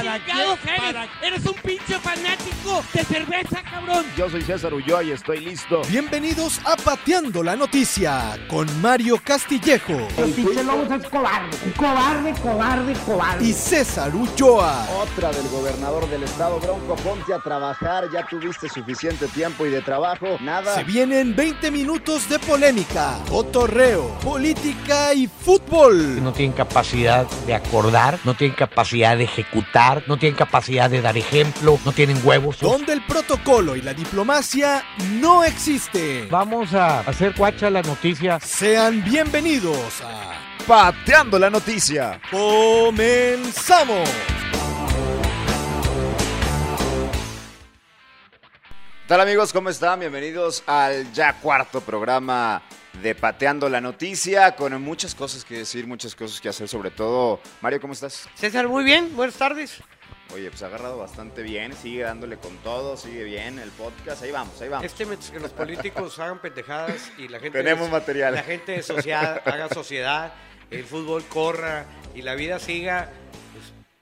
¿Para chingados qué? eres? ¿Para Eres un pinche fanático de cerveza, cabrón. Yo soy César Ulloa y estoy listo. Bienvenidos a Pateando la Noticia con Mario Castillejo El pinche Lobos es cobarde, cobarde, cobarde, cobarde. y César Ulloa. Otra del gobernador del estado, Bronco, ponte a trabajar. Ya tuviste suficiente tiempo y de trabajo. Nada. Se vienen 20 minutos de polémica, cotorreo, política y fútbol. no tienen capacidad de acordar, no tienen capacidad de ejecutar, no tienen capacidad de dar ejemplo, no tienen huevos. Donde el protocolo y la diplomacia no existen. Vamos a hacer cuacha la noticia. Sean bienvenidos a Pateando la noticia. Comenzamos. ¿Qué tal amigos? ¿Cómo están? Bienvenidos al ya cuarto programa de Pateando la Noticia, con muchas cosas que decir, muchas cosas que hacer, sobre todo. Mario, ¿cómo estás? César, muy bien. Buenas tardes. Oye, pues ha agarrado bastante bien, sigue dándole con todo, sigue bien el podcast, ahí vamos, ahí vamos. Este mientras que los políticos hagan pendejadas y la gente Tenemos material. la gente haga sociedad, el fútbol corra y la vida siga,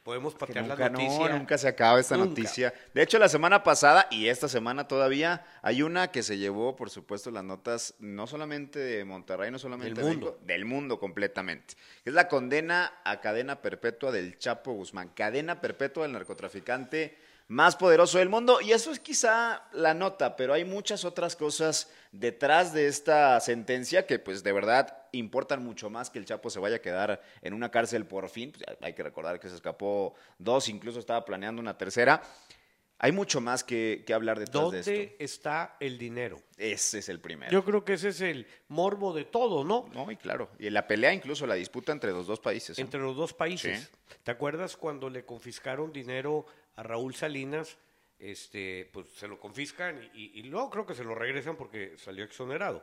podemos patear nunca, la noticia. no, nunca se acaba esta Nunca. noticia. De hecho, la semana pasada y esta semana todavía hay una que se llevó, por supuesto, las notas no solamente de Monterrey, no solamente Del de mundo. México, del mundo completamente. Es la condena a cadena perpetua del Chapo Guzmán, cadena perpetua del narcotraficante más poderoso del mundo. Y eso es quizá la nota, pero hay muchas otras cosas detrás de esta sentencia que pues de verdad importan mucho más que el Chapo se vaya a quedar en una cárcel por fin. Pues, hay que recordar que se escapó dos, incluso estaba planeando una tercera. Hay mucho más que, que hablar detrás de esto. ¿Dónde está el dinero? Ese es el primero. Yo creo que ese es el morbo de todo, ¿no? No, y claro. Y la pelea, incluso la disputa entre los dos países. ¿eh? Entre los dos países. Sí. ¿Te acuerdas cuando le confiscaron dinero a Raúl Salinas? Este, pues se lo confiscan y, y- y luego creo que se lo regresan porque salió exonerado.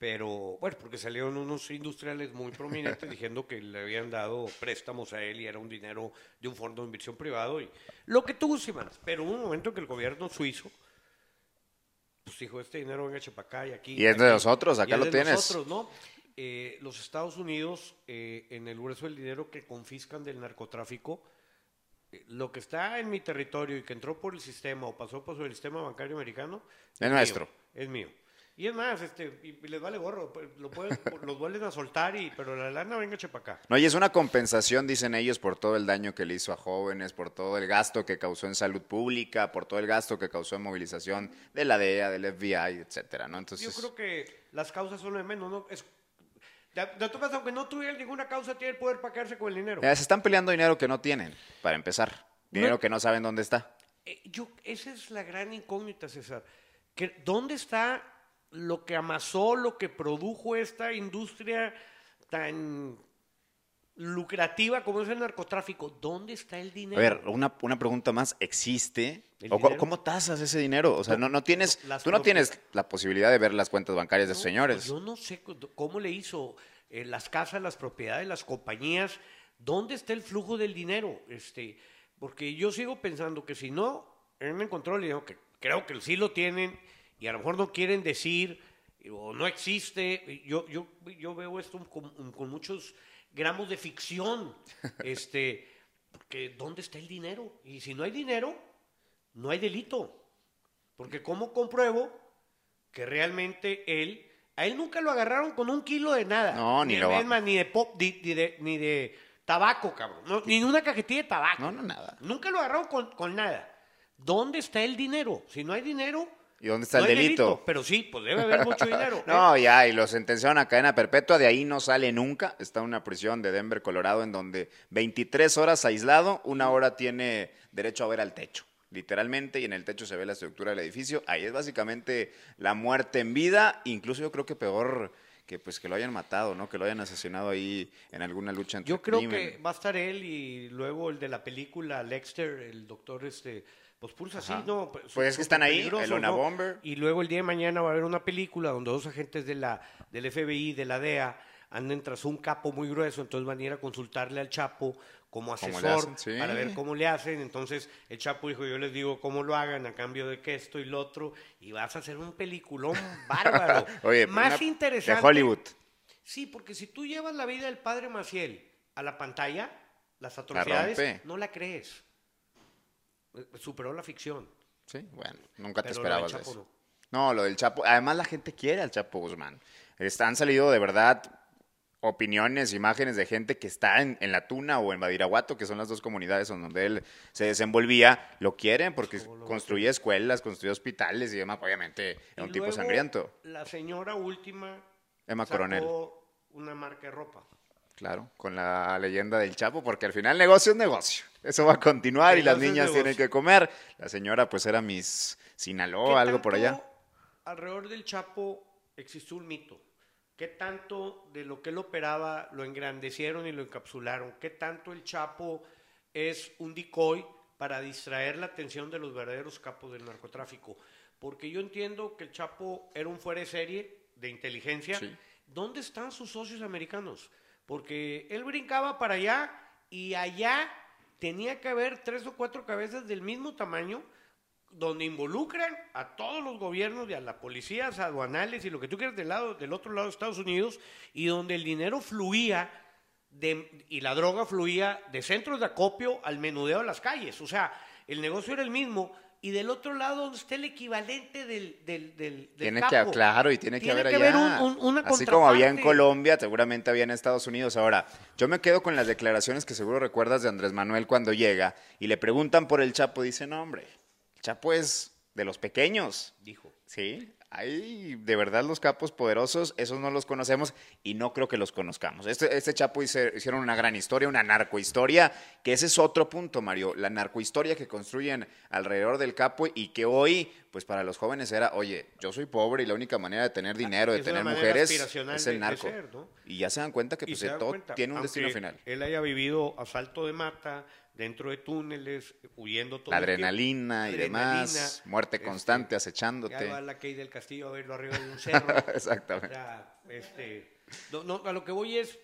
Pero, bueno, porque salieron unos industriales muy prominentes diciendo que le habían dado préstamos a él y era un dinero de un fondo de inversión privado y lo que tú sí mandas. Pero hubo un momento en que el gobierno suizo, pues dijo, este dinero venga para acá y aquí. Y es de aquí". nosotros, acá es lo de tienes. nosotros, ¿no? Eh, los Estados Unidos, eh, en el grueso del dinero que confiscan del narcotráfico, eh, lo que está en mi territorio y que entró por el sistema o pasó por el sistema bancario americano, Es nuestro. mío, es mío. Y es más, este, y, y les vale gorro, pues, lo pueden, los vuelven a soltar, y, pero la lana venga para acá. No, y es una compensación, dicen ellos, por todo el daño que le hizo a jóvenes, por todo el gasto que causó en salud pública, por todo el gasto que causó en movilización de la DEA, del FBI, etcétera, ¿no? Entonces, Yo creo que las causas son de menos, ¿no? Es, de, de tu caso, aunque no tuviera ninguna causa, tiene el poder para quedarse con el dinero. se están peleando dinero que no tienen, para empezar. Dinero que no saben dónde está. Eh, yo, esa es la gran incógnita, César. Que, ¿Dónde está lo que amasó, lo que produjo esta industria tan lucrativa como es el narcotráfico? ¿Dónde está el A dinero? ver, una, una pregunta más, ¿existe? ¿El ¿O dinero? cómo tasas ese dinero? O sea, no, no tienes, Las tú no tienes la posibilidad de ver las cuentas bancarias de esos No, señores. pues yo no sé cómo le hizo eh, las casas, las propiedades, las compañías. ¿Dónde está el flujo del dinero? Este, porque yo sigo pensando que si no encontrado el dinero, que creo que sí lo tienen y a lo mejor no quieren decir o no existe. Yo, yo, yo veo esto con, con muchos gramos de ficción. Este, porque ¿dónde está el dinero? Y si no hay dinero, no hay delito. Porque ¿cómo compruebo que realmente él, a él nunca lo agarraron con un kilo de nada. No, ni de lo ni de pop, ni, ni de, ni de tabaco, cabrón. No, ni una cajetilla de tabaco. No, no, nada. Nunca lo agarraron con, con nada. ¿Dónde está el dinero? Si no hay dinero, ¿Y dónde está no el delito? Pero sí, pues debe haber mucho dinero. ¿eh? No, ya, y lo sentenciaron a cadena perpetua, de ahí no sale nunca. Está en una prisión de Denver, Colorado, en donde 23 horas aislado, una hora tiene derecho a ver al techo, literalmente, y en el techo se ve la estructura del edificio. Ahí es básicamente la muerte en vida, incluso yo creo que peor que pues que lo hayan matado, ¿no? Que lo hayan asesinado ahí en alguna lucha entre Yo creo crimen. que va a estar él y luego el de la película Lexter, el doctor este, pues puros así, Ajá. ¿no? Pues es que están ahí, el Una ¿no? Bomber. Y luego el día de mañana va a haber una película donde dos agentes de la, del FBI, de la DEA, anden tras un capo muy grueso, entonces van a ir a consultarle al Chapo como ¿Cómo le asesor? Sí. para ver cómo le hacen. Entonces el Chapo dijo, yo les digo cómo lo hagan a cambio de que esto y lo otro, y vas a hacer un peliculón bárbaro. Oye, Más interesante. De Hollywood. Sí, porque si tú llevas la vida del padre Maciel a la pantalla, las atrocidades, no la crees. Superó la ficción. Sí, bueno, nunca te Pero lo del esperabas de Chapo eso. no. No, lo del Chapo. Además, la gente quiere al Chapo Guzmán. Han salido de verdad opiniones, imágenes de gente que está en, en La Tuna o en Badiraguato, que son las dos comunidades donde él se desenvolvía, lo quieren porque construye escuelas, construye hospitales y demás. Obviamente, era Y un tipo sangriento. La señora última Emma sacó Coronel. una marca de ropa. Claro, con la leyenda del Chapo, porque al final negocio es negocio. Eso va a continuar y las niñas tienen que comer. La señora, pues, era Miss Sinaloa, ¿Qué algo por allá. Alrededor del Chapo existió un mito. ¿Qué tanto de lo que él operaba lo engrandecieron y lo encapsularon? ¿Qué tanto el Chapo es un decoy para distraer la atención de los verdaderos capos del narcotráfico? Porque yo entiendo que el Chapo era un fuera de serie de inteligencia. Sí. ¿Dónde están sus socios americanos? Porque él brincaba para allá y allá tenía que haber tres o cuatro cabezas del mismo tamaño donde involucran a todos los gobiernos y a las policías aduanales y lo que tú quieras del lado del otro lado de Estados Unidos y donde el dinero fluía y la droga fluía de centros de acopio al menudeo de las calles. O sea, el negocio era el mismo y del otro lado donde está el equivalente del, del, del, del Tiene capo. que, claro, y tiene, que haber allá. haber un- un- una Así como había en. Colombia, seguramente había en Estados Unidos. Ahora, yo me quedo con las declaraciones que seguro recuerdas de Andrés Manuel cuando llega y le preguntan por el Chapo. Dice, no, hombre, el Chapo es de los pequeños. Dijo. Sí, hay de verdad los capos poderosos, esos no los conocemos y no creo que los conozcamos. Este, este Chapo hice- hicieron una gran historia, una narcohistoria, que ese es otro punto, Mario, la narcohistoria que construyen alrededor del capo y que hoy, pues para los jóvenes era, oye, yo soy pobre y la única manera de tener dinero, de Es tener mujeres, es el narco. Y ya se dan cuenta que pues, dan todo cuenta, tiene un destino final. Él haya vivido asalto de mata, dentro de túneles, huyendo todo La el tiempo. adrenalina y demás, Adrenalina, muerte este, constante Ya acechándote. va la Key del Castillo a verlo arriba de un cerro. Exactamente. O sea, este, no, no, a lo que voy es,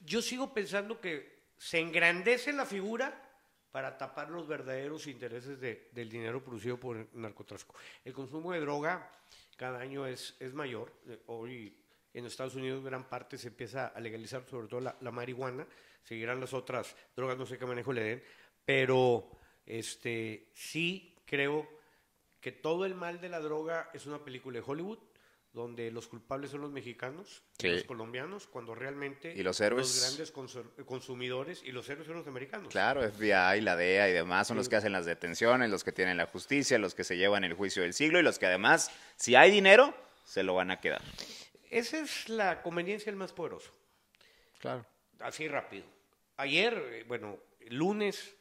yo sigo pensando que se engrandece la figura para tapar los verdaderos intereses de- del dinero producido por el narcotráfico. El consumo de droga cada año es, es mayor. Eh, Hoy en Estados Unidos gran parte se empieza a legalizar, sobre todo la, la marihuana. Seguirán las otras drogas, no sé qué manejo le den. Pero este, sí creo que todo el mal de la droga es una película de Hollywood donde los culpables son los mexicanos y los colombianos, cuando realmente Y los héroes. los grandes consumidores y los héroes son los americanos. Claro, FBI, la DEA y demás son los que hacen las detenciones, los que tienen la justicia, los que se llevan el juicio del siglo y los que además, si hay dinero, se lo van a quedar. Esa es la conveniencia del más poderoso. Claro. Así rápido. Ayer, eh, bueno, el lunes,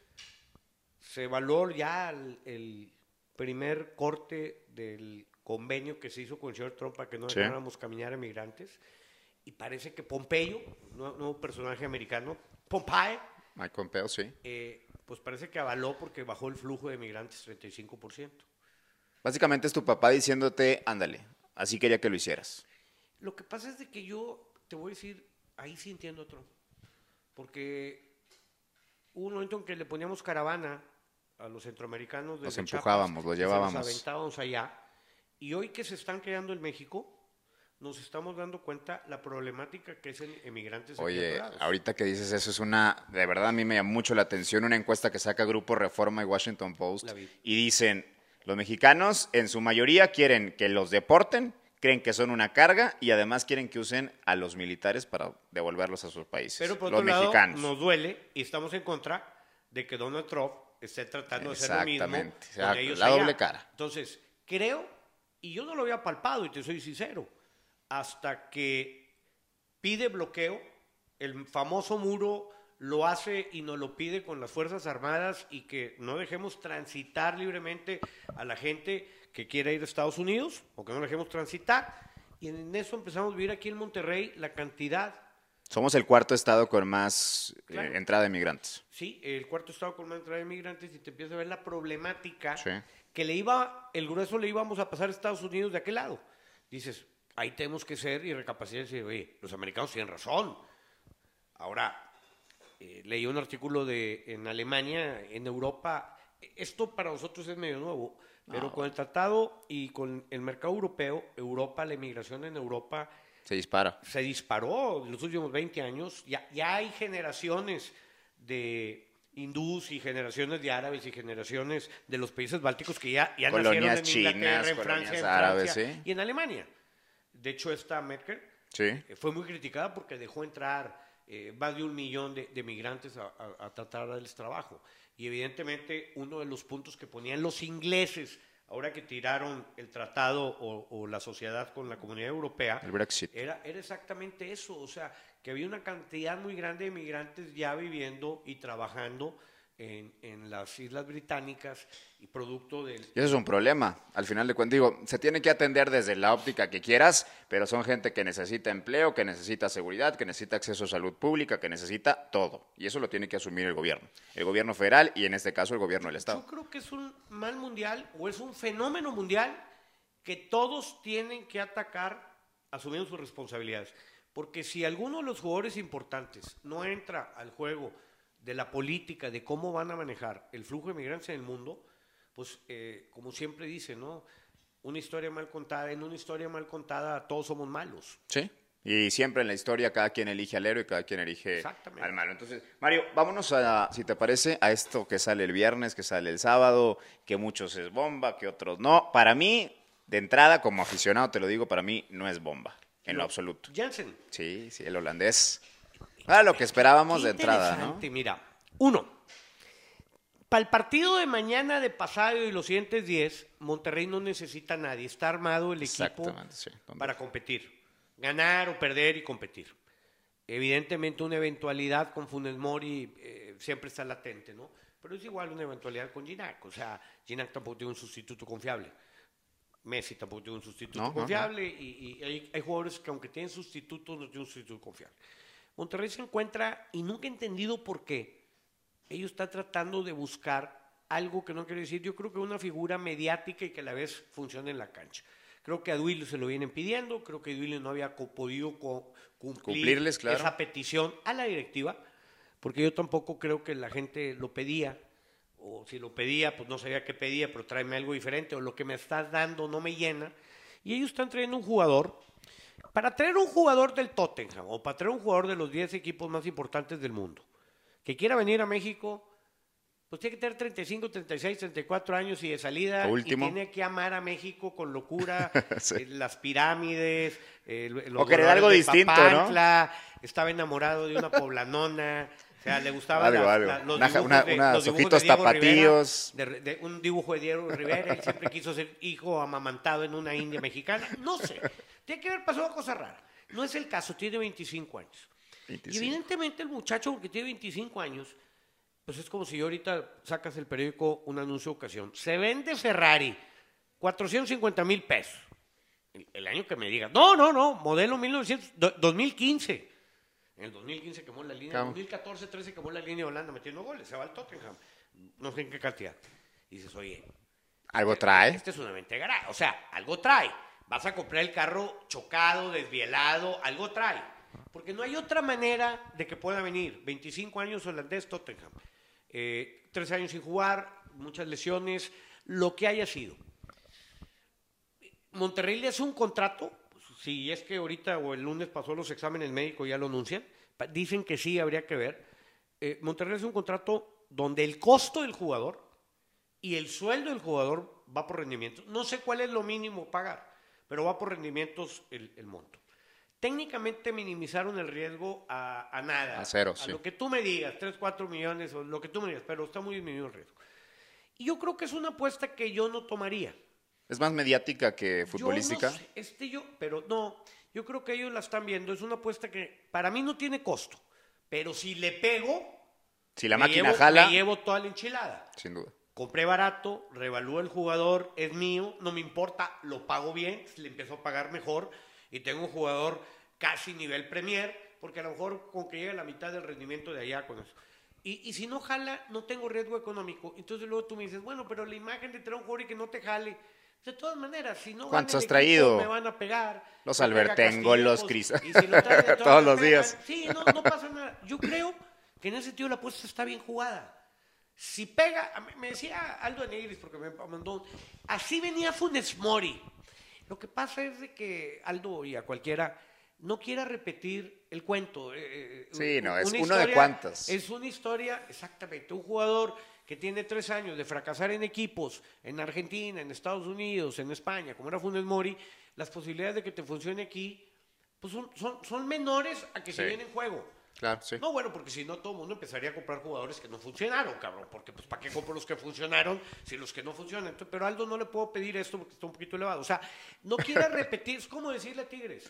se evaluó ya el, el primer corte del convenio que se hizo con el señor Trump para que no Sí. dejáramos caminar a migrantes. Y parece que Pompeyo, nuevo, nuevo personaje americano, Pompey, Mike Pompeo, sí. eh, pues parece que avaló porque bajó el flujo de migrantes 35%. Básicamente es tu papá diciéndote, ándale, así quería que lo hicieras. Lo que pasa es de que yo te voy a decir, ahí sí entiendo a Trump. Porque hubo un momento en que le poníamos caravana a los centroamericanos. Los empujábamos, los llevábamos. aventábamos allá. Y hoy que se están quedando en México, nos estamos dando cuenta la problemática que es en emigrantes aquí Oye, ahorita que dices eso es una, de verdad a mí me llama mucho la atención una encuesta que saca Grupo Reforma y Washington Post y dicen, los mexicanos en su mayoría quieren que los deporten, creen que son una carga y además quieren que usen a los militares para devolverlos a sus países. Pero por los otro lado, mexicanos. nos duele y estamos en contra de que Donald Trump esté tratando de hacer lo mismo Exactamente, con exacto, ellos la allá. doble cara. Entonces, creo, y yo no lo había palpado, y te soy sincero, hasta que pide bloqueo, el famoso muro lo hace y nos lo pide con las Fuerzas Armadas y que no dejemos transitar libremente a la gente que quiera ir a Estados Unidos o que no dejemos transitar. Y en eso empezamos a vivir aquí en Monterrey la cantidad Somos el cuarto estado con más eh, entrada de migrantes. Sí, el cuarto estado con más entrada de migrantes y te empiezas a ver la problemática Sí. que le iba, el grueso le íbamos a pasar a Estados Unidos de aquel lado. Dices, ahí tenemos que ser y recapacitar y decir, oye, los americanos tienen razón. Ahora, eh, leí un artículo de en Alemania, en Europa, esto para nosotros es medio nuevo, pero con el tratado y con el mercado europeo, Europa, la inmigración en Europa Se dispara. se disparó en los últimos 20 años. Ya, ya hay generaciones de hindús y generaciones de árabes y generaciones de los países bálticos que ya, ya Colonias nacieron en chinas, Inglaterra, en Francia, en árabes, sí. y en Alemania. De hecho, esta Merkel Sí. eh, fue muy criticada porque dejó entrar eh, más de un millón de, de migrantes a, a- a tratar de darles trabajo. Y evidentemente uno de los puntos que ponían los ingleses, ahora que tiraron el tratado o, o la sociedad con la comunidad europea, El Brexit. era, era exactamente eso, o sea, que había una cantidad muy grande de migrantes ya viviendo y trabajando en, en las Islas Británicas y producto del... Y eso es un problema. Al final de cuentas, digo, se tiene que atender desde la óptica que quieras, pero son gente que necesita empleo, que necesita seguridad, que necesita acceso a salud pública, que necesita todo. Y eso lo tiene que asumir el gobierno. El gobierno federal y en este caso el gobierno del Estado. Yo creo que es un mal mundial o es un fenómeno mundial que todos tienen que atacar asumiendo sus responsabilidades. Porque si alguno de los jugadores importantes no entra al juego de la política, de cómo van a manejar el flujo de migrantes en el mundo, pues eh, como siempre dice, ¿no? Una historia mal contada, en una historia mal contada todos somos malos. Sí. Y siempre en la historia cada quien elige al héroe y cada quien elige al malo. Entonces, Mario, vámonos a, si te parece, a esto que sale el viernes, que sale el sábado, que muchos es bomba, que otros no. Para mí, de entrada, como aficionado, te lo digo, para mí no es bomba, en lo absoluto. Jansen. Sí, sí, el holandés. Era lo que esperábamos Qué de entrada, ¿no? Mira, uno, para el partido de mañana, de pasado y los siguientes 10, Monterrey no necesita a nadie. Está armado el equipo sí. para competir. Ganar o perder y competir. Evidentemente una eventualidad con Funes Mori eh, siempre está latente, ¿no? Pero es igual una eventualidad con Ginac. O sea, Ginac tampoco tiene un sustituto confiable. Messi tampoco tiene un sustituto No, no, no. confiable y, y hay, hay jugadores que aunque tienen sustitutos no tienen un sustituto confiable. Monterrey se encuentra y nunca he entendido por qué. Ellos están tratando de buscar algo que no quiero decir. Yo creo que una figura mediática y que a la vez funcione en la cancha. Creo que a Duilio se lo vienen pidiendo. Creo que Duilio no había podido co- cumplir Cumplirles, claro. esa petición a la directiva, porque yo tampoco creo que la gente lo pedía. O si lo pedía, pues no sabía qué pedía, pero tráeme algo diferente. O lo que me estás dando no me llena. Y ellos están trayendo un jugador para traer un jugador del Tottenham o para traer un jugador de los 10 equipos más importantes del mundo que quiera venir a México, pues tiene que tener 35, 36, 34 años y de salida. Último. Y tiene que amar a México con locura, Sí. eh, las pirámides, eh, los O querer algo de distinto, ¿no? Papantla, Estaba enamorado de una poblanona. O sea, le gustaba algo. la- los dibujos una- de- unos los dibujos de ojitos Diego Rivera, tapatíos. de, de un dibujo de Diego Rivera. Él siempre quiso ser hijo amamantado en una india mexicana. No sé. Tiene que haber pasado cosas raras. No es el caso. Tiene 25 años. 25. Y evidentemente el muchacho, porque tiene 25 años, pues es como si yo ahorita sacas el periódico un anuncio de ocasión. Se vende Ferrari, 450 mil pesos. El, el año que me diga. No, no, no, modelo 1900, do- 2015. En el 2015 quemó la línea, en Cabo. 2014, 13 quemó la línea de Holanda metiendo goles, se va al Tottenham. No sé en qué cantidad. Y dices, oye, Algo trae. este es una mente gara- O sea, algo trae. Vas a comprar el carro chocado, desvielado, algo trae. Porque no hay otra manera de que pueda venir. 25 años holandés Tottenham. Eh, tres años sin jugar, muchas lesiones, lo que haya sido. Monterrey le hace un contrato, pues, si es que ahorita o el lunes pasó los exámenes médicos, ya lo anuncian, dicen que sí, habría que ver. Eh, Monterrey hace un contrato donde el costo del jugador y el sueldo del jugador va por rendimientos. No sé cuál es lo mínimo pagar, pero va por rendimientos el, el monto. Técnicamente minimizaron el riesgo a, a nada. A cero, A sí. lo que tú me digas, 3, 4 millones o lo que tú me digas, pero está muy disminuido el riesgo. Y yo creo que es una apuesta que yo no tomaría. Es más mediática que Yo futbolística. no sé, este yo, pero no, yo creo que ellos la están viendo. Es una apuesta que para mí no tiene costo, pero si le pego, Si la máquina llevo- jala, me llevo toda la enchilada. sin duda. Compré barato, revalúo el jugador, es mío, no me importa, lo pago bien, le empiezo a pagar mejor y tengo un jugador casi nivel Premier, porque a lo mejor con que llegue a la mitad del rendimiento de allá con eso. Y, y si no jala, no tengo riesgo económico. Entonces luego tú me dices, bueno, pero la imagen de traer un jugador y que no te jale. De todas maneras, si no ¿Cuántos has traído? Me van a pegar. Los Albertengo, los Castillejos, Cris- si lo Todos los me días. pegan. Sí, no, no pasa nada. Yo creo que en ese sentido la apuesta está bien jugada. Si pega, me decía Aldo Negris, porque me mandó, así venía Funes Mori. Lo que pasa es de que Aldo y a cualquiera, no quiera repetir el cuento. eh, eh, Sí, no, es uno de cuantos. Es una historia, exactamente, un jugador que tiene tres años de fracasar en equipos, en Argentina, en Estados Unidos, en España, como era Funes Mori, las posibilidades de que te funcione aquí, pues son, son, son menores a que se viene en juego. Claro, sí. No, bueno, porque si no, todo el mundo empezaría a comprar jugadores que no funcionaron, cabrón. Porque, pues, ¿para qué compro los que funcionaron si los que no funcionan? Entonces, pero Aldo no le puedo pedir esto porque está un poquito elevado. O sea, no quiera repetir, es como decirle a Tigres.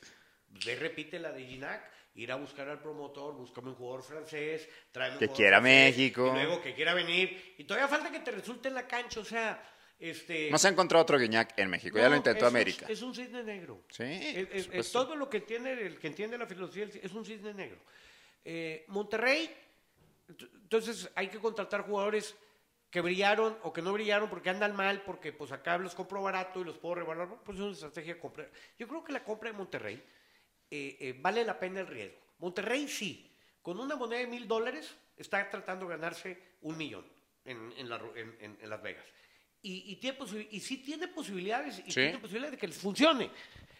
Ve, repite la de Ginac, ir a buscar al promotor, búscame un jugador francés, tráeme un Que jugador quiera francés, México. Y luego que quiera venir. Y todavía falta que te resulte en la cancha, o sea, este... No se ha encontrado otro Guiñac en México, ya lo intentó es un- América. es un cisne negro. Sí, Es- es- todo lo que tiene el que entiende la filosofía es un cisne negro. Eh, Monterrey, ent- entonces hay que contratar jugadores que brillaron o que no brillaron porque andan mal, porque pues acá los compro barato y los puedo revaluar, pues es una estrategia de compra. Yo creo que la compra de Monterrey eh, eh, vale la pena el riesgo. Monterrey sí, con una moneda de mil dólares está tratando de ganarse un millón en, en la ru- en- en- en Las Vegas. Y, y, tiene y sí tiene posibilidades, y Sí. tiene posibilidades de que les funcione.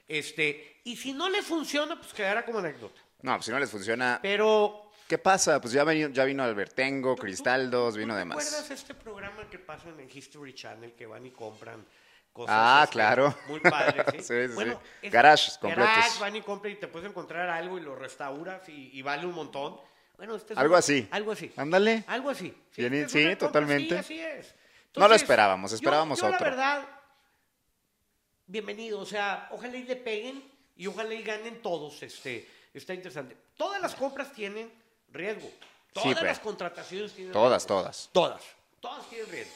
Este, y si no le funciona, pues quedará como anécdota. No, pues si no les funciona, Pero ¿qué pasa? Pues ya vino, ya vino Albertengo, ¿Tú- Cristaldos, tú- vino ¿tú de ¿Te acuerdas más. este programa que pasan en History Channel que van y compran cosas? Ah, este, claro. Muy padres, ¿sí? Sí, sí, bueno, sí. es- Garages completos. Garage, van y compran y te puedes encontrar algo y lo restauras y, y vale un montón. Bueno, este es Algo un- así. Algo así. Ándale. Algo así. Bien, este sí, compra, totalmente. Sí, así es. No lo esperábamos, yo- esperábamos yo, otro. la verdad, bienvenido. O sea, ojalá y le peguen y ojalá y ganen todos. Este, está interesante. Todas las compras tienen riesgo. Todas las contrataciones tienen Todas, riesgo. todas. Todas. Todas tienen riesgo.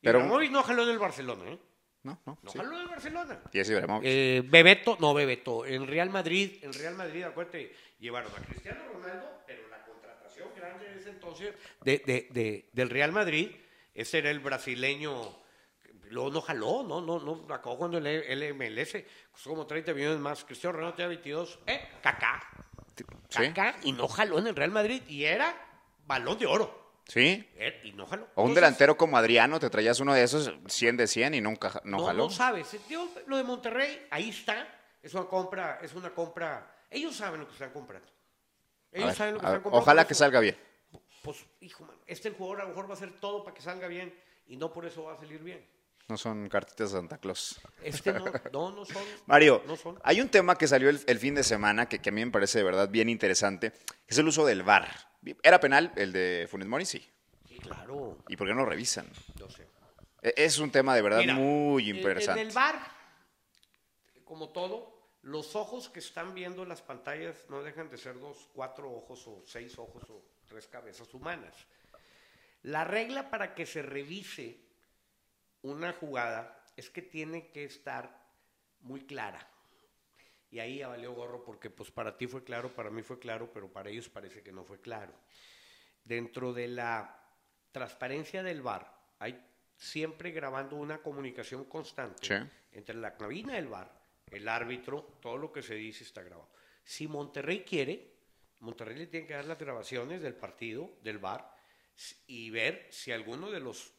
Pero- Pero no jaló en el Barcelona, ¿eh? No, no, No sí. jaló en el Barcelona. Y es Ibrahimovic. Eh, Bebeto, no Bebeto, en Real Madrid, en Real Madrid, acuérdate, llevaron a Cristiano Ronaldo, pero la contratación grande de ese entonces de, de- de- del Real Madrid, ese era el brasileño, luego no jaló, no, no, no, acabó cuando el, el MLS, costó como 30 millones más, Cristiano Ronaldo tenía 22, eh, Kaká, Sí, Kaká, y no jaló en el Real Madrid, y era balón de oro, sí. eh, y no jaló. O un Entonces, delantero como Adriano, te traías uno de esos 100 de 100 y nunca no, no, jaló. no sabes. Yo, lo de Monterrey, ahí está. Es una compra, es una compra. Ellos saben lo que están comprando. Ellos ver, saben lo que ver, están comprando. ojalá por que salga bien. Pues, hijo, mano, este jugador a lo mejor va a hacer todo para que salga bien y no por eso va a salir bien. No son cartitas de Santa Claus. Este no, no, no son. Mario, No son. hay un tema que salió el, el fin de semana que, que a mí me parece de verdad bien interesante, que es el uso del VAR. ¿Era penal el de Funes Mori? Sí. Sí, claro. ¿Y por qué no lo revisan? No sé. E- Es un tema de verdad Mira, muy interesante. En el bar, como todo, los ojos que están viendo las pantallas no dejan de ser dos, cuatro ojos o seis ojos o tres cabezas humanas. La regla para que se revise una jugada es que tiene que estar muy clara. Y ahí ya valió gorro porque pues para ti fue claro, para mí fue claro, pero para ellos parece que no fue claro. Dentro de la transparencia del VAR hay siempre grabando una comunicación constante Sí. entre la cabina del VAR, el árbitro, todo lo que se dice está grabado. Si Monterrey quiere, Monterrey le tiene que dar las grabaciones del partido, del VAR, s- y ver si alguno de los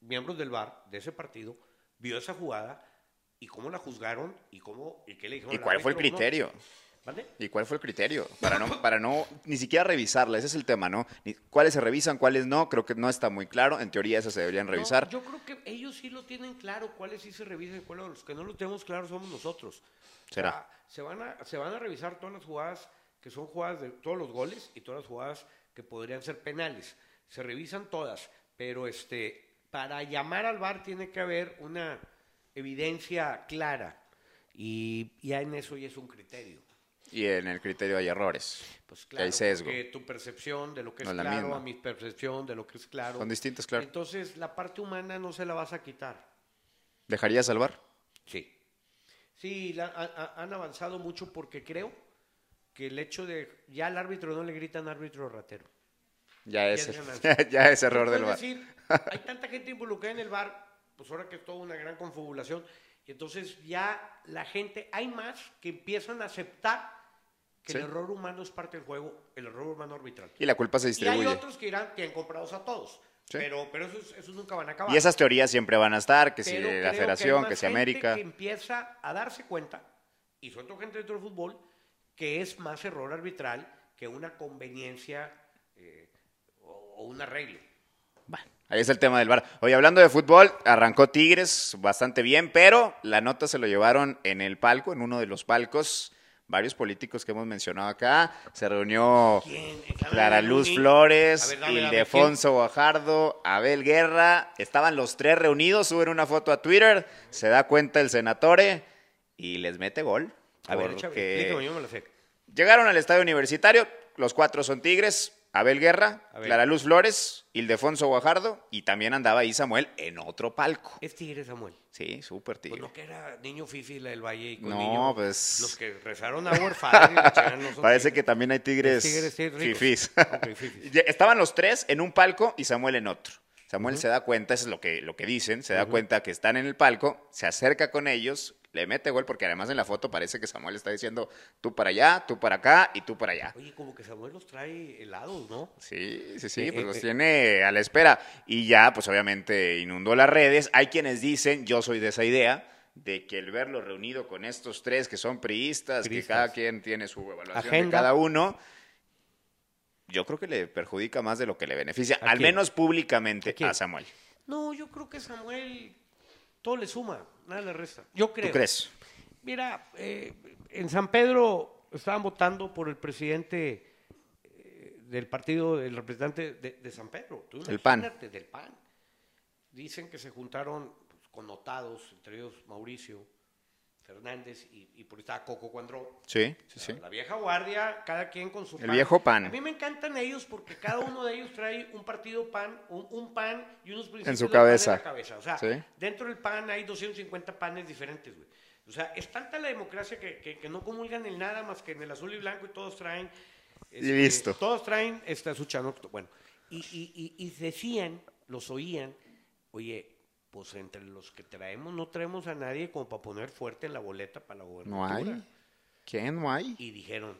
miembros del VAR de ese partido vio esa jugada y cómo la juzgaron y cómo y qué le dijeron ¿Y cuál fue el árbitro, ¿no? criterio? ¿Vale? ¿Y cuál fue el criterio? Para no, para no ni siquiera revisarla, ese es el tema, ¿no? ¿Cuáles se revisan, cuáles no? Creo que no está muy claro. En teoría esas se deberían No, revisar. yo creo que ellos sí lo tienen claro, cuáles sí se revisan cuáles no. los que no lo tenemos claro somos nosotros. O Será. sea, se van a se van a revisar todas las jugadas que son jugadas de todos los goles y todas las jugadas que podrían ser penales. Se revisan todas, pero este para llamar al VAR tiene que haber una evidencia clara y ya en eso ya es un criterio. Y en el criterio hay errores. Pues claro, hay sesgo. tu percepción de lo que es es la claro, a mi percepción de lo que es claro. Son distintas, claro. Entonces, la parte humana no se la vas a quitar. ¿Dejaría salvar? Sí. Sí, la- ha- ha- han avanzado mucho porque creo que el hecho de ya al árbitro no le gritan árbitro ratero. Ya es, ganancia. ya es error del VAR. decir, hay tanta gente involucrada en el bar, pues ahora que es toda una gran confabulación, y entonces ya la gente, hay más que empiezan a aceptar que Sí. el error humano es parte del juego, el error humano arbitral. Y la culpa se Y hay distribuye. otros que dirán que han comprados a todos. Sí. Pero, pero esos, esos nunca van a acabar. Y esas teorías siempre van a estar, que si Pero creo la federación, más que si gente América. Que empieza a darse cuenta, y sobre todo gente dentro del fútbol, que es más error arbitral que una conveniencia eh, o, un arreglo. Bueno, ahí es el tema del bar. Oye, hablando de fútbol, arrancó Tigres bastante bien, pero la nota se lo llevaron en el palco, en uno de los palcos. Varios políticos que hemos mencionado acá. Se reunió ¿Quién? Clara Luz Flores, ver, dame, dame, Ildefonso Guajardo, Abel Guerra. Estaban los tres reunidos, suben una foto a Twitter, se da cuenta el senatore y les mete gol. A ver, porque explícame, yo me lo sé. Llegaron al estadio universitario, los cuatro son Tigres, Abel Guerra, A ver. Clara Luz Flores, Ildefonso Guajardo y también andaba ahí Samuel en otro palco. Es Tigre Samuel. Sí, súper Pues tigre. no que era niño Fifi la del Valle y con No, niño- pues- Los que rezaron a Our Father y no Parece que también hay tigres, Tigres, sí. Ya Estaban los tres en un palco y Samuel en otro. Samuel se da cuenta, eso es lo que, lo que dicen, se da cuenta que están en el palco, se acerca con ellos, le mete gol porque además en la foto parece que Samuel está diciendo tú para allá, tú para acá y tú para allá. Oye, como que Samuel los trae helados, ¿no? Sí, sí, sí, Eh, pues eh, los eh. tiene a la espera. Y ya, pues obviamente inundó las redes. Hay quienes dicen, yo soy de esa idea, de que el verlo reunido con estos tres que son priistas, que cada quien tiene su evaluación de cada uno, yo creo que le perjudica más de lo que le beneficia, ¿A al quién? menos públicamente ¿A a Samuel. No, yo creo que Samuel todo le suma, nada le resta. Yo creo. ¿Tú crees? Mira, eh, en San Pedro estaban votando por el presidente eh, del partido, del representante de, de San Pedro. Tú Del PAN. imagínate, Del PAN. Dicen que se juntaron pues, connotados, entre ellos Mauricio Fernández y, y por ahí estaba Coco Cuandró. Sí, sí, sí. La vieja guardia, cada quien con su El viejo PAN. A mí me encantan ellos porque cada uno de ellos trae un partido PAN, un, un PAN y unos principios su del PAN cabeza. la cabeza. O sea, Sí. dentro del PAN hay 250 panes diferentes, güey. O sea, es tanta la democracia que, que- que no comulgan en nada más que en el azul y blanco y todos traen... este, listo. Todos traen este, su chano. Bueno, y, y- y- y decían, los oían, oye, pues entre los que traemos no traemos a nadie como para poner fuerte en la boleta para la ¿No gobernatura. hay? ¿Quién no hay? Y dijeron,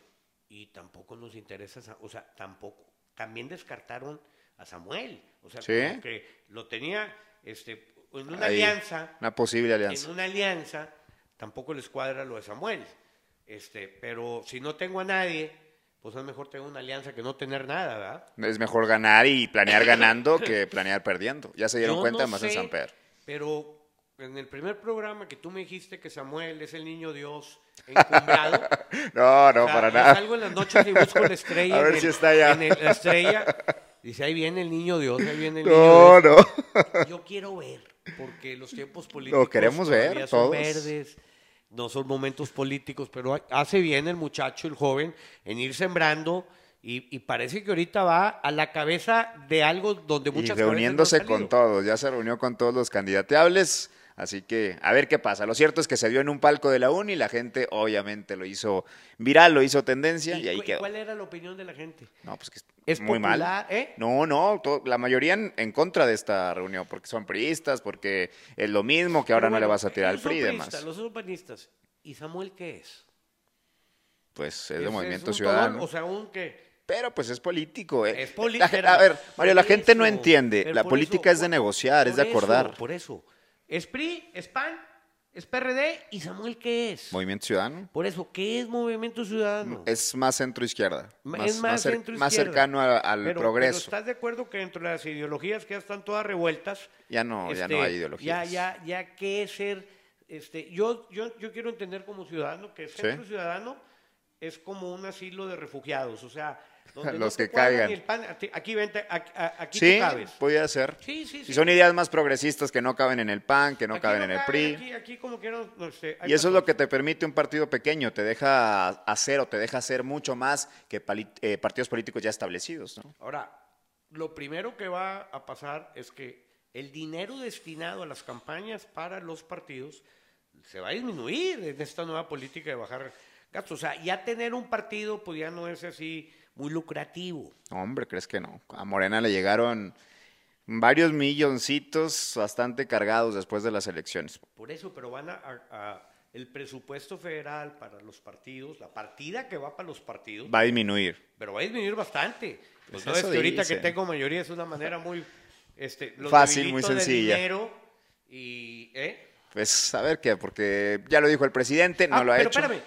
y tampoco nos interesa, Sa- o sea, tampoco. También descartaron a Samuel. O sea, Sí. como que lo tenía este, en una Ahí, alianza, Una posible en alianza. una alianza, tampoco les cuadra lo de Samuel. Este, pero si no tengo a nadie, pues es mejor tener una alianza que no tener nada, ¿verdad? Es mejor ganar y planear ganando que planear perdiendo. Ya se dieron Yo cuenta no más en San Pedro. Pero en el primer programa que tú me dijiste que Samuel es el niño Dios encumbrado, No, no, O sea, para nada. salgo en las noches y busco la estrella. A ver en el- si está allá. en el- la estrella. Dice, ahí viene el niño Dios, ahí viene el No, niño no. Dios. Yo quiero ver, porque los tiempos políticos queremos ver, son todos. verdes, no son momentos políticos, pero hace bien el muchacho, el joven, en ir sembrando y, y parece que ahorita va a la cabeza de algo donde Y muchas no han reuniéndose con todos, ya se reunió con todos los candidateables, así que a ver qué pasa. Lo cierto es que se dio en un palco de la uni, la gente obviamente lo hizo viral, lo hizo tendencia y, ¿Y ahí quedó. ¿Cuál era la opinión de la gente? No, pues que ¿Es muy popular, mal. eh? No, no, la mayoría en, en contra de esta reunión, porque son priistas, porque es lo mismo, que ahora no le vas a tirar al PRI y demás. Los son panistas. ¿Y Samuel qué es? Pues es de ¿Es- Movimiento es Ciudadano. O sea, un que... Pero pues es político, ¿eh? Es gen- a ver, Mario, la gente no entiende. La política eso, es de por- negociar, es de eso, acordar. por eso. Es PRI, es PAN, es PRD y Samuel ¿qué es? Movimiento Ciudadano Por eso, ¿qué es Movimiento Ciudadano? es más centro-izquierda. Más, es más, cer- centro más izquierda. cercano a- al Pero- progreso. Pero ¿estás de acuerdo que dentro de las ideologías que ya están todas revueltas? Ya no, ya este, no hay ideologías. Ya, ya, ya qué es ser, este, yo, yo, yo quiero entender como ciudadano que el Sí. centro ciudadano es como un asilo de refugiados, o sea, donde no Los te que caigan. el pan, aquí vente, aquí, Sí, tú cabes. podría ser. Sí, sí, Y sí. son ideas más progresistas que no caben en el PAN, que no Aquí caben en el PRI. Aquí, aquí como que no, no, hay Y eso es lo que te permite un partido pequeño, te deja hacer o te deja hacer mucho más que eh, partidos políticos ya establecidos. ¿no? Ahora, lo primero que va a pasar es que el dinero destinado a las campañas para los partidos se va a disminuir en esta nueva política de bajar gastos. O sea, ya tener un partido pues ya no es así muy lucrativo. Hombre, ¿crees que no? A Morena le llegaron varios milloncitos bastante cargados después de las elecciones. Por eso, pero van a, a- a- el presupuesto federal para los partidos, la partida que va para los partidos, Va a disminuir. pero va a disminuir bastante. Pues Pues no es que ahorita que tengo mayoría es una manera muy este, los Fácil, muy sencilla. dinero y ¿eh? Pues a ver qué, porque ya lo dijo el presidente, no Ah, lo ha pero hecho. espérame,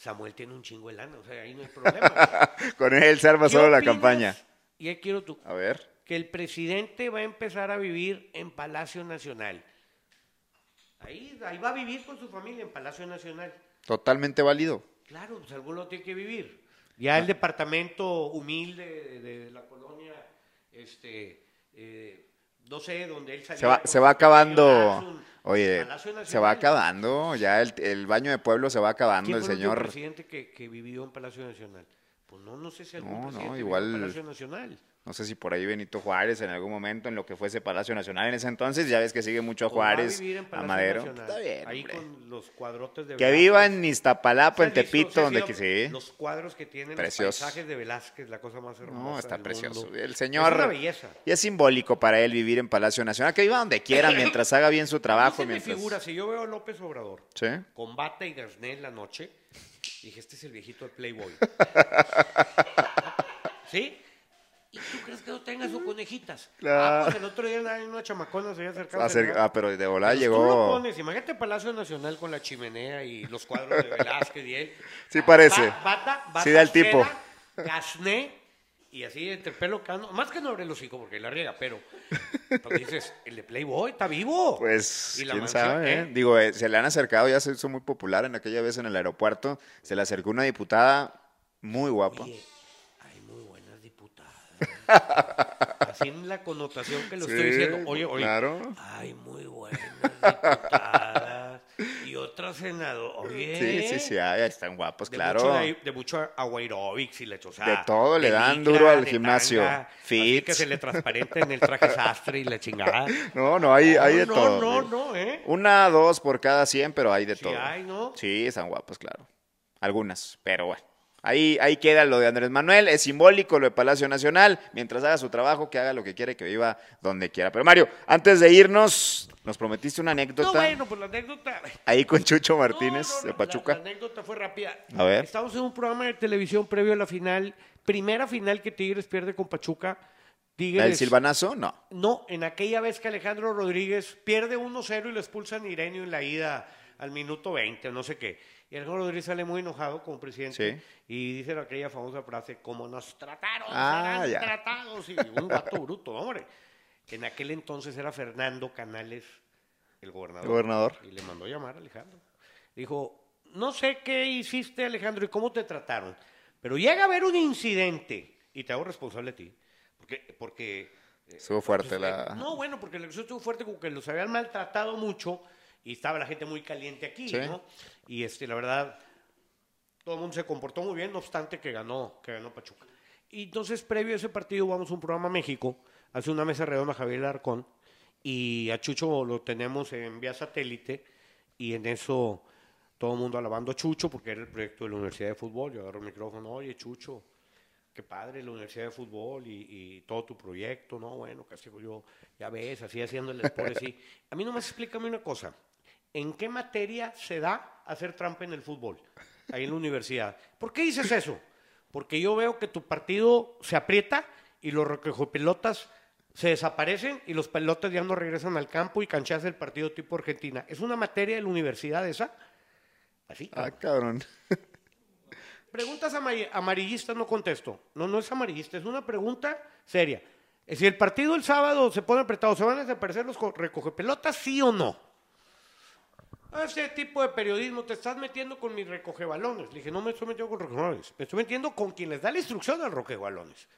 Samuel tiene un chingo de lana, o sea, ahí no hay problema. Con él se arma ¿Qué solo la campaña. Y ahí quiero tú. A ver. Que el presidente va a empezar a vivir en Palacio Nacional. Ahí, ahí va a vivir con su familia en Palacio Nacional. Totalmente válido. Claro, pues alguno tiene que vivir. Ya el departamento humilde de, de la colonia, este, eh, no sé, donde él salió. Se va, se va acabando. Oye, se va acabando. Ya el, el baño de pueblo se va acabando. ¿Quién El fue el señor. presidente que, que vivió en Palacio Nacional? Pues no, no sé si algún No, no, presidente vivió igual- en Palacio Nacional. No sé si por ahí Benito Juárez en algún momento en lo que fuese Palacio Nacional en ese entonces. Ya ves que sigue mucho a Juárez, a Madero. Nacional, Está bien, Ahí hombre. con los cuadrotes de Que Velázquez. viva en Iztapalapa, en ¿Se has visto- Tepito, donde que sí. Los cuadros que tienen los paisajes de Velázquez, la cosa más hermosa No, está del precioso. mundo. El Es señor. una belleza. Y es simbólico para él vivir en Palacio Nacional. Que viva donde quiera mientras haga bien su trabajo. me mientras... figura, si yo veo a López Obrador, Sí. combate y gasné en la noche, dije, este es el viejito de Playboy. ¿Sí? ¿Y tú crees que no tenga sus conejitas? Claro. Ah, pues el otro día en una chamacona se había acercado. Acer-. Ah, pero de volada Pues Tú lo llegó. pones, imagínate Palacio Nacional con la chimenea y los cuadros de Velázquez y él. Sí parece. Ba- Bata, bata, Sí da el tipo. Gasné y así entre pelo cano. Más que no abre los hijos porque la riega, pero. Pero dices, el de Playboy está vivo. Pues, Y la quién mansión, sabe, ¿eh? ¿eh? Digo, eh, se le han acercado, ya se hizo muy popular en aquella vez en el aeropuerto. Se le acercó una diputada muy guapa. Oye, hay muy buenas diputadas. Así en la connotación que lo Sí, estoy diciendo. Oye, oye. claro. Hay muy buenas diputadas. y otras senadoras. Oye. Sí, sí, sí, ay, están guapos, De claro. Mucho, de, de mucho aerobics y le o sea, De todo le dan duro al gimnasio. tanga, Fits. que se le transparente en el traje sastre y la chingada. No, no, hay, hay de no, todo. no, sí. no, ¿eh? Una, dos por cada cien, pero hay de Sí todo. ¿no? Sí, están guapos, claro. Algunas, pero bueno. Ahí, ahí queda lo de Andrés Manuel, es simbólico lo de Palacio Nacional, mientras haga su trabajo, que haga lo que quiere, que viva donde quiera. Pero Mario, antes de irnos, nos prometiste una anécdota No, bueno, pues la anécdota. ahí con Chucho Martínez no, no, de Pachuca. La, anécdota fue rápida. A ver. Estamos en un programa de televisión previo a la final, primera final que Tigres pierde con Pachuca. Tigres. ¿La del Silvanazo? No. No, en aquella vez que Alejandro Rodríguez pierde 1-0 y lo expulsan Irenio en la ida al minuto 20, no sé qué. Y Alejandro Rodríguez sale muy enojado como presidente Sí. y dice aquella famosa frase, como nos trataron, Ah, serán ya. tratados. Y un gato bruto, hombre. En aquel entonces era Fernando Canales, el gobernador. El gobernador. Y le mandó llamar a Alejandro. Dijo, no sé qué hiciste Alejandro y cómo te trataron, pero llega a haber un incidente y te hago responsable a ti. Porque, porque eh, Estuvo fuerte pues, la... eh, No, bueno, porque la elección estuvo fuerte, como que los habían maltratado mucho y estaba la gente muy caliente aquí, Sí. ¿no? Y este, la verdad, todo el mundo se comportó muy bien, no obstante que ganó, que ganó Pachuca. Y entonces, previo a ese partido, vamos a un programa a México, hace una mesa redonda Javier Larcón, y a Chucho lo tenemos en vía satélite, y en eso todo el mundo alabando a Chucho, porque era el proyecto de la Universidad de Fútbol. Yo agarro el micrófono, oye, Chucho, qué padre la Universidad de Fútbol y, y todo tu proyecto, ¿no? Bueno, casi yo, ya ves, así haciéndoles por así. A mí nomás explícame una cosa. ¿En qué materia se da hacer trampa en el fútbol? Ahí en la universidad. ¿Por qué dices eso? Porque yo veo que tu partido se aprieta y los pelotas se desaparecen y los pelotas ya no regresan al campo y cancheas el partido tipo Argentina. ¿Es una materia de la universidad esa? Así. Ah, cabrón. Preguntas amari- amarillistas no contesto. No, no es amarillista, es una pregunta seria. Eh, Si el partido el sábado se pone apretado, ¿se van a desaparecer los co- recogepelotas, sí o no? Ese tipo de periodismo, te estás metiendo con mis recogebalones. Le dije, no me estoy metiendo con recogebalones, me estoy metiendo con quien les da la instrucción al recogebalones.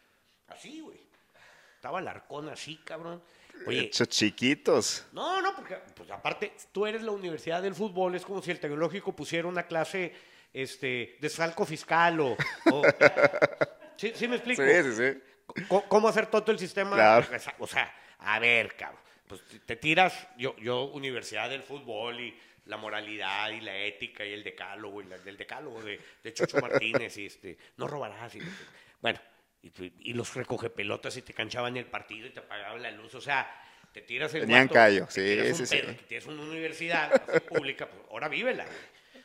Así, güey. Estaba Larcón así, cabrón. Oye, Hechos chiquitos. no, no, porque pues aparte tú eres la universidad del fútbol, es como si el tecnológico pusiera una clase este, de salco fiscal o... o- ¿Sí, sí me explico? Sí, sí, sí. C- ¿Cómo hacer todo el sistema? Claro. O sea, a ver, cabrón, pues te- te tiras, yo, yo universidad del fútbol y la moralidad y la ética y el decálogo y la, del decálogo de, de Chucho Martínez y este, no robarás y bueno, y, los recoge pelotas y te canchaban el partido y te apagaban la luz, o sea, te tiras el Tenían callo, te sí, un sí, sí. pedo, que tienes una universidad así pública, pues ahora vívela. güey.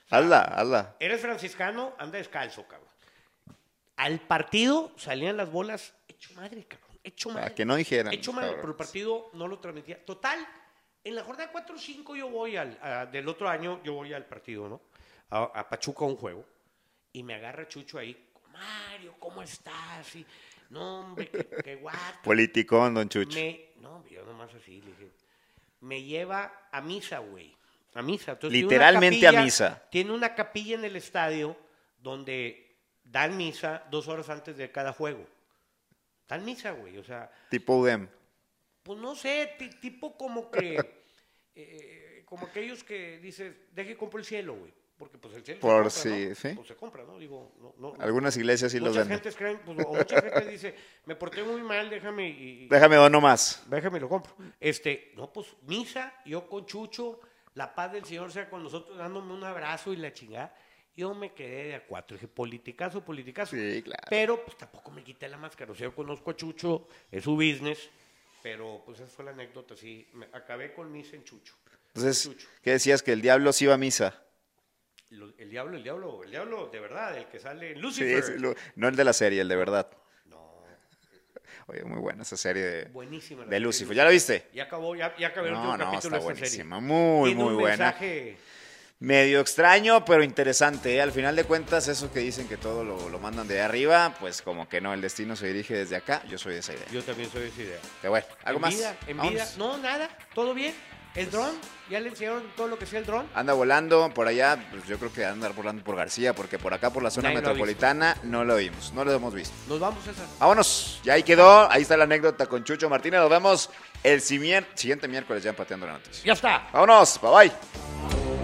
Hazla, hazla. Eres franciscano, anda descalzo, cabrón. Al partido salían las bolas hecho madre, cabrón. Hecho madre. Para que no dijeran. Hecho madre, pero el partido no lo transmitía. Total, en la jornada 4 o 5 yo voy al, a- del otro año, yo voy al partido, ¿no? A, a Pachuca un juego. y me agarra Chucho ahí, Mario, ¿cómo estás? Y, no, hombre, qué, qué guapo. Politicón, don Chucho. Me, no, yo nomás así, le dije, me lleva a misa, güey. A misa. Entonces, Literalmente a misa. Tiene una capilla en el estadio donde dan misa dos horas antes de cada juego. Dan misa, güey. O sea, Tipo UDEM. Pues no sé, ti- tipo como que, eh, como aquellos que dices, deje que compro el cielo, güey. Porque pues el cielo Por se compra, si- ¿no? sí. Pues se compra, ¿no? Digo, no, no. Algunas iglesias sí los venden. gentes creen, pues, o mucha gente dice, me porté muy mal, déjame y, y- Déjame dono más. Déjame lo compro. Este, no, pues misa, yo con Chucho, la paz del Señor sea con nosotros, dándome un abrazo y la chingada. Yo me quedé de a cuatro. Dije, politicazo, politicazo. Sí, claro. Pero pues tampoco me quité la máscara. O sea, yo conozco a Chucho, es su business. Pero pues esa fue la anécdota, sí. Me- acabé con misa en Chucho. Entonces, Chucho. ¿qué decías? Que el diablo sí iba a misa. Lo- el diablo, el diablo, el diablo de verdad, el que sale en Lucifer. sí, lo- no el de la serie, el de verdad. No, Oye, muy buena esa serie de, buenísima. de Lucifer. ¿Ya la viste? Ya acabó, ya, ya acabé el No, último no, capítulo está de esta serie. buenísima. Muy, Tiene muy un buena. mensaje Medio extraño, pero interesante. ¿eh? Al final de cuentas, eso que dicen que todo lo, lo mandan de arriba, pues como que no, el destino se dirige desde acá. Yo soy de esa idea. Yo también soy de esa idea. Pero bueno, algo en más. Vida, en Vámonos. vida. No, nada, todo bien. El dron, ya le enseñaron todo lo que sea el dron. Anda volando por allá, pues yo creo que anda volando por García, porque por acá, por la zona Nadie lo ha metropolitana, no lo vimos, no lo hemos visto. Nos vamos, César. Vámonos, ya ahí quedó, ahí está la anécdota con Chucho Martínez, nos vemos el siguiente miércoles ya empateando la noticia. Ya está. Vámonos, bye bye.